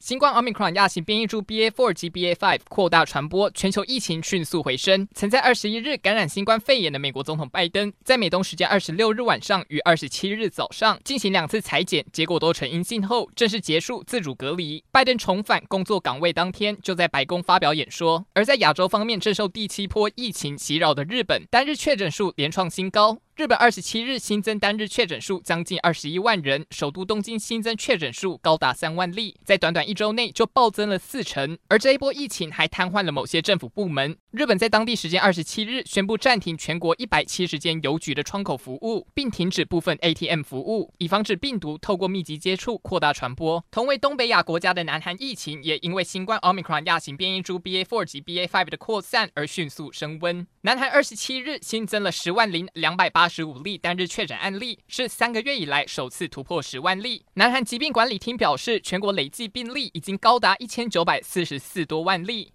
新冠 Omicron 亚型变异株 BA.4 及 BA.5 扩大传播，全球疫情迅速回升。曾在二十一日感染新冠肺炎的美国总统拜登，在美东时间二十六日晚上与二十七日早上进行两次采检，结果都呈阴性后，正式结束自主隔离。拜登重返工作岗位当天，就在白宫发表演说。而在亚洲方面，正受第七波疫情袭扰的日本，单日确诊数连创新高。日本二十七日新增单日确诊数将近二十一万人，首都东京新增确诊数高达三万例，在短短一周内就暴增了四成。而这一波疫情还瘫痪了某些政府部门。日本在当地时间二十七日宣布暂停全国一百七十间邮局的窗口服务，并停止部分 ATM 服务，以防止病毒透过密集接触扩大传播。同为东北亚国家的南韩疫情也因为新冠 Omicron 亚型变异株 BA.4 及 BA.5 的扩散而迅速升温。南韩二十七日新增了十万零两百八十五例单日确诊案例，是三个月以来首次突破十万例。南韩疾病管理厅表示，全国累计病例已经高达一千九百四十四多万例。